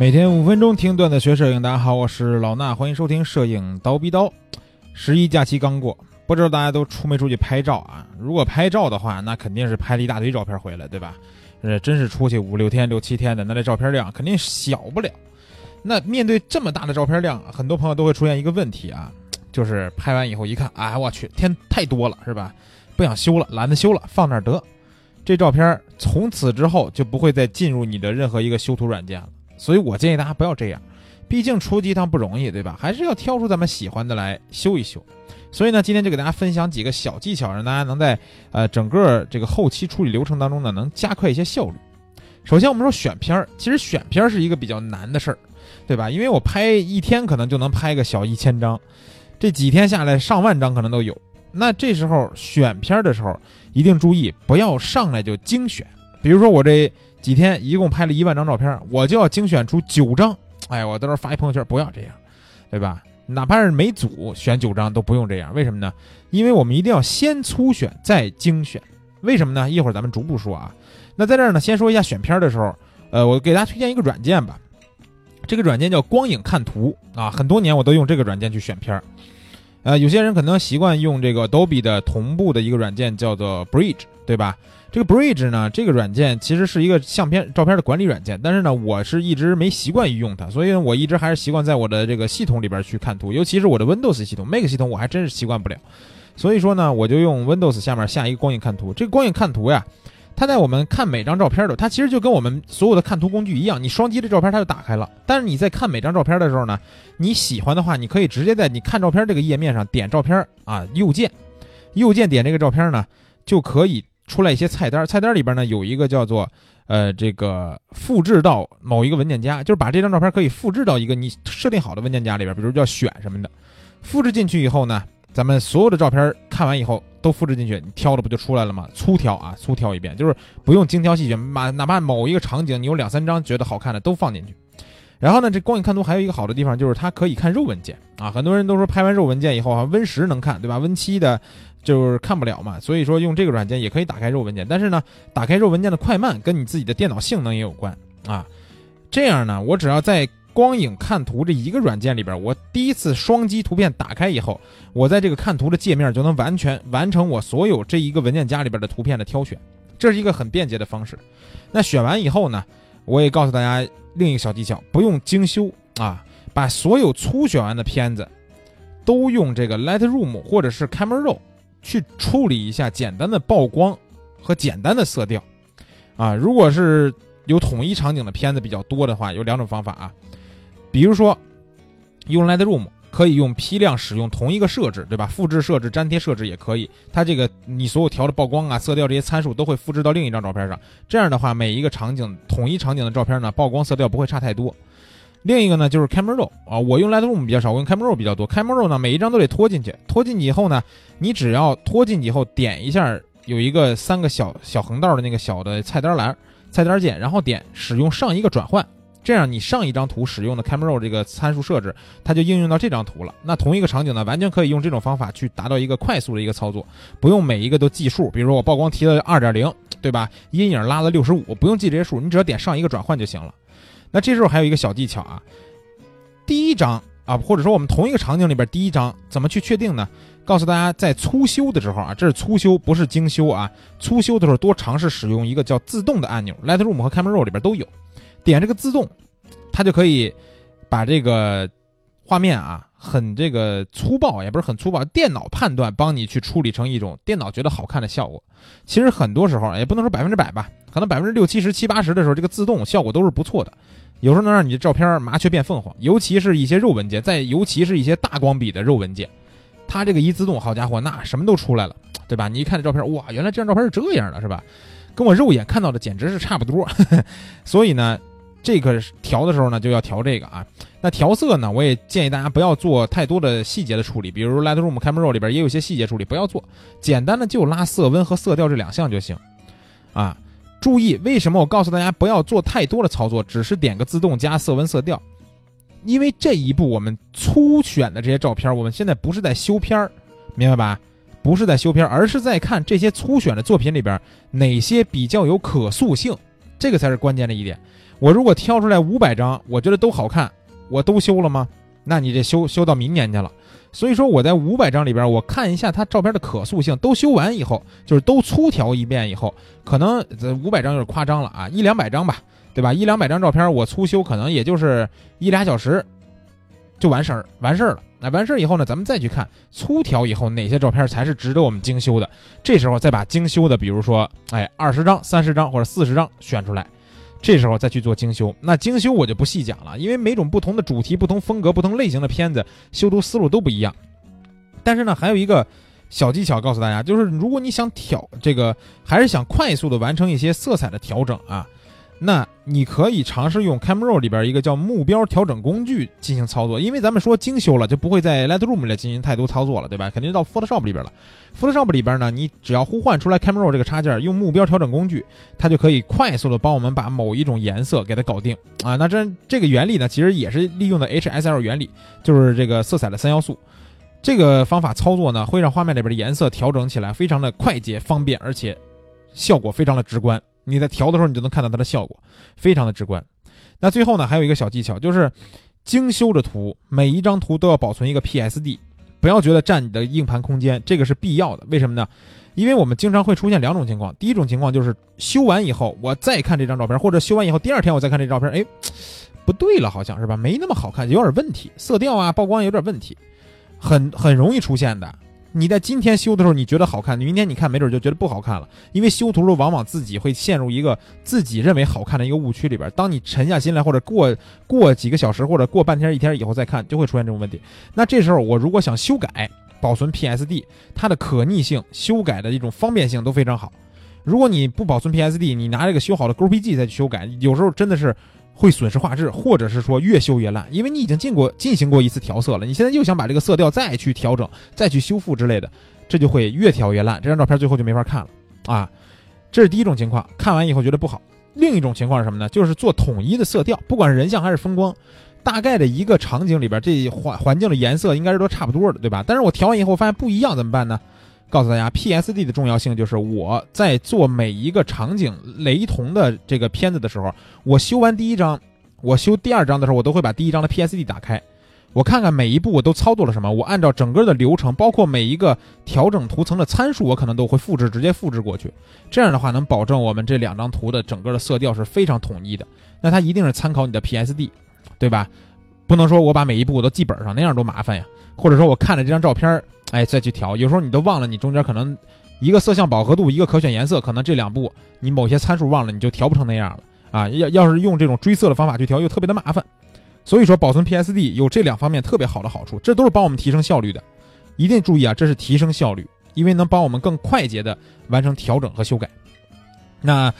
每天五分钟听段子学摄影，大家好，我是老衲，欢迎收听摄影刀逼刀。十一假期刚过，不知道大家都出没出去拍照啊？如果拍照的话，那肯定是拍了一大堆照片回来，对吧？呃，真是出去五六天、六七天的，那这照片量肯定小不了。那面对这么大的照片量，很多朋友都会出现一个问题啊，就是拍完以后一看，哎，我去，天太多了，是吧？不想修了，懒得修了，放那儿得。这照片从此之后就不会再进入你的任何一个修图软件了。所以我建议大家不要这样，毕竟出去一趟不容易，对吧？还是要挑出咱们喜欢的来修一修。所以呢，今天就给大家分享几个小技巧，让大家能在呃整个这个后期处理流程当中呢，能加快一些效率。首先，我们说选片儿，其实选片儿是一个比较难的事儿，对吧？因为我拍一天可能就能拍个小一千张，这几天下来上万张可能都有。那这时候选片儿的时候，一定注意不要上来就精选。比如说我这。几天一共拍了一万张照片，我就要精选出九张。哎，我到时候发一朋友圈，不要这样，对吧？哪怕是每组选九张都不用这样，为什么呢？因为我们一定要先粗选再精选。为什么呢？一会儿咱们逐步说啊。那在这儿呢，先说一下选片的时候，呃，我给大家推荐一个软件吧。这个软件叫光影看图啊，很多年我都用这个软件去选片。呃，有些人可能习惯用这个 Adobe 的同步的一个软件，叫做 Bridge，对吧？这个 Bridge 呢，这个软件其实是一个相片照片的管理软件，但是呢，我是一直没习惯于用它，所以我一直还是习惯在我的这个系统里边去看图，尤其是我的 Windows 系统，Mac 系统我还真是习惯不了。所以说呢，我就用 Windows 下面下一个光影看图。这个光影看图呀，它在我们看每张照片的，它其实就跟我们所有的看图工具一样，你双击这照片它就打开了。但是你在看每张照片的时候呢，你喜欢的话，你可以直接在你看照片这个页面上点照片啊，右键，右键点这个照片呢，就可以。出来一些菜单，菜单里边呢有一个叫做，呃，这个复制到某一个文件夹，就是把这张照片可以复制到一个你设定好的文件夹里边，比如叫选什么的，复制进去以后呢，咱们所有的照片看完以后都复制进去，你挑的不就出来了吗？粗挑啊，粗挑一遍，就是不用精挑细选，哪哪怕某一个场景你有两三张觉得好看的都放进去。然后呢，这光影看图还有一个好的地方就是它可以看肉文件啊，很多人都说拍完肉文件以后啊，Win 十能看，对吧？Win 七的。就是看不了嘛，所以说用这个软件也可以打开肉文件，但是呢，打开肉文件的快慢跟你自己的电脑性能也有关啊。这样呢，我只要在光影看图这一个软件里边，我第一次双击图片打开以后，我在这个看图的界面就能完全完成我所有这一个文件夹里边的图片的挑选，这是一个很便捷的方式。那选完以后呢，我也告诉大家另一个小技巧，不用精修啊，把所有初选完的片子都用这个 Lightroom 或者是 Camera Raw。去处理一下简单的曝光和简单的色调，啊，如果是有统一场景的片子比较多的话，有两种方法啊，比如说用 Lightroom 可以用批量使用同一个设置，对吧？复制设置、粘贴设置也可以，它这个你所有调的曝光啊、色调这些参数都会复制到另一张照片上，这样的话每一个场景统一场景的照片呢，曝光色调不会差太多。另一个呢就是 Camera Raw 啊，我用 Lightroom 比较少，我用 Camera Raw 比较多。Camera Raw 呢，每一张都得拖进去，拖进去以后呢，你只要拖进去以后点一下，有一个三个小小横道的那个小的菜单栏，菜单键，然后点使用上一个转换，这样你上一张图使用的 Camera 这个参数设置，它就应用到这张图了。那同一个场景呢，完全可以用这种方法去达到一个快速的一个操作，不用每一个都计数。比如说我曝光提了二点零，对吧？阴影拉了六十五，不用记这些数，你只要点上一个转换就行了。那这时候还有一个小技巧啊，第一张啊，或者说我们同一个场景里边第一张怎么去确定呢？告诉大家，在粗修的时候啊，这是粗修，不是精修啊。粗修的时候多尝试使用一个叫自动的按钮，Lightroom 和 Camera Raw 里边都有，点这个自动，它就可以把这个画面啊，很这个粗暴，也不是很粗暴，电脑判断帮你去处理成一种电脑觉得好看的效果。其实很多时候也不能说百分之百吧，可能百分之六七十、七八十的时候，这个自动效果都是不错的。有时候能让你的照片麻雀变凤凰，尤其是一些肉文件，在尤其是一些大光比的肉文件，它这个一自动，好家伙，那什么都出来了，对吧？你一看这照片，哇，原来这张照片是这样的，是吧？跟我肉眼看到的简直是差不多。所以呢，这个调的时候呢，就要调这个啊。那调色呢，我也建议大家不要做太多的细节的处理，比如 Lightroom Camera Raw 里边也有一些细节处理，不要做，简单的就拉色温和色调这两项就行，啊。注意，为什么我告诉大家不要做太多的操作，只是点个自动加色温色调？因为这一步我们粗选的这些照片，我们现在不是在修片儿，明白吧？不是在修片，而是在看这些粗选的作品里边哪些比较有可塑性，这个才是关键的一点。我如果挑出来五百张，我觉得都好看，我都修了吗？那你这修修到明年去了。所以说我在五百张里边，我看一下它照片的可塑性，都修完以后，就是都粗调一遍以后，可能这五百张有点夸张了啊，一两百张吧，对吧？一两百张照片我粗修，可能也就是一俩小时就完事儿，完事儿了。那完事儿以后呢，咱们再去看粗调以后哪些照片才是值得我们精修的，这时候再把精修的，比如说哎二十张、三十张或者四十张选出来。这时候再去做精修，那精修我就不细讲了，因为每种不同的主题、不同风格、不同类型的片子，修图思路都不一样。但是呢，还有一个小技巧告诉大家，就是如果你想调这个，还是想快速的完成一些色彩的调整啊。那你可以尝试用 Camera 里边一个叫目标调整工具进行操作，因为咱们说精修了，就不会在 Lightroom 里进行太多操作了，对吧？肯定到 Photoshop 里边了。Photoshop 里边呢，你只要呼唤出来 Camera 这个插件，用目标调整工具，它就可以快速的帮我们把某一种颜色给它搞定啊。那这这个原理呢，其实也是利用的 HSL 原理，就是这个色彩的三要素。这个方法操作呢，会让画面里边的颜色调整起来非常的快捷方便，而且效果非常的直观。你在调的时候，你就能看到它的效果，非常的直观。那最后呢，还有一个小技巧，就是精修的图，每一张图都要保存一个 PSD，不要觉得占你的硬盘空间，这个是必要的。为什么呢？因为我们经常会出现两种情况，第一种情况就是修完以后，我再看这张照片，或者修完以后第二天我再看这照片，哎，不对了，好像是吧？没那么好看，有点问题，色调啊、曝光有点问题，很很容易出现的。你在今天修的时候，你觉得好看，明天你看没准就觉得不好看了。因为修图的时候，往往自己会陷入一个自己认为好看的一个误区里边。当你沉下心来，或者过过几个小时，或者过半天一天以后再看，就会出现这种问题。那这时候我如果想修改，保存 PSD，它的可逆性、修改的一种方便性都非常好。如果你不保存 PSD，你拿这个修好的 GPG 再去修改，有时候真的是。会损失画质，或者是说越修越烂，因为你已经进过进行过一次调色了，你现在又想把这个色调再去调整、再去修复之类的，这就会越调越烂，这张照片最后就没法看了啊！这是第一种情况，看完以后觉得不好。另一种情况是什么呢？就是做统一的色调，不管是人像还是风光，大概的一个场景里边，这环环境的颜色应该是都差不多的，对吧？但是我调完以后发现不一样，怎么办呢？告诉大家，PSD 的重要性就是我在做每一个场景雷同的这个片子的时候，我修完第一张，我修第二张的时候，我都会把第一张的 PSD 打开，我看看每一步我都操作了什么，我按照整个的流程，包括每一个调整图层的参数，我可能都会复制，直接复制过去。这样的话，能保证我们这两张图的整个的色调是非常统一的。那它一定是参考你的 PSD，对吧？不能说我把每一步我都记本上，那样多麻烦呀。或者说我看了这张照片。哎，再去调，有时候你都忘了，你中间可能一个色相饱和度，一个可选颜色，可能这两步你某些参数忘了，你就调不成那样了啊！要要是用这种追色的方法去调，又特别的麻烦。所以说，保存 PSD 有这两方面特别好的好处，这都是帮我们提升效率的。一定注意啊，这是提升效率，因为能帮我们更快捷的完成调整和修改。那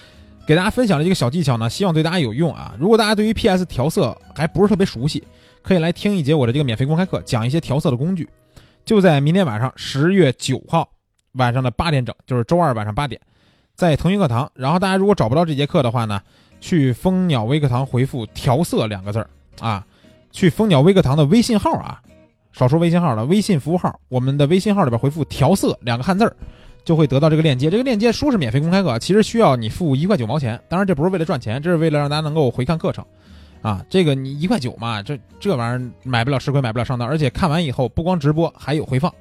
给大家分享的一个小技巧呢，希望对大家有用啊！如果大家对于 PS 调色还不是特别熟悉，可以来听一节我的这个免费公开课，讲一些调色的工具。就在明天晚上十月九号晚上的八点整，就是周二晚上八点，在腾讯课堂。然后大家如果找不到这节课的话呢，去蜂鸟微课堂回复“调色”两个字儿啊，去蜂鸟微课堂的微信号啊，少说微信号了，微信服务号，我们的微信号里边回复“调色”两个汉字儿，就会得到这个链接。这个链接说是免费公开课，其实需要你付一块九毛钱。当然这不是为了赚钱，这是为了让大家能够回看课程。啊，这个你一块九嘛，这这玩意儿买不了吃亏，买不了上当，而且看完以后不光直播，还有回放，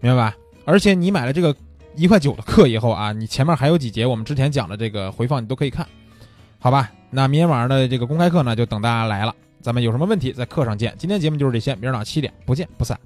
明白吧？而且你买了这个一块九的课以后啊，你前面还有几节我们之前讲的这个回放，你都可以看，好吧？那明天晚上的这个公开课呢，就等大家来了，咱们有什么问题在课上见。今天节目就是这些，明儿早上七点不见不散。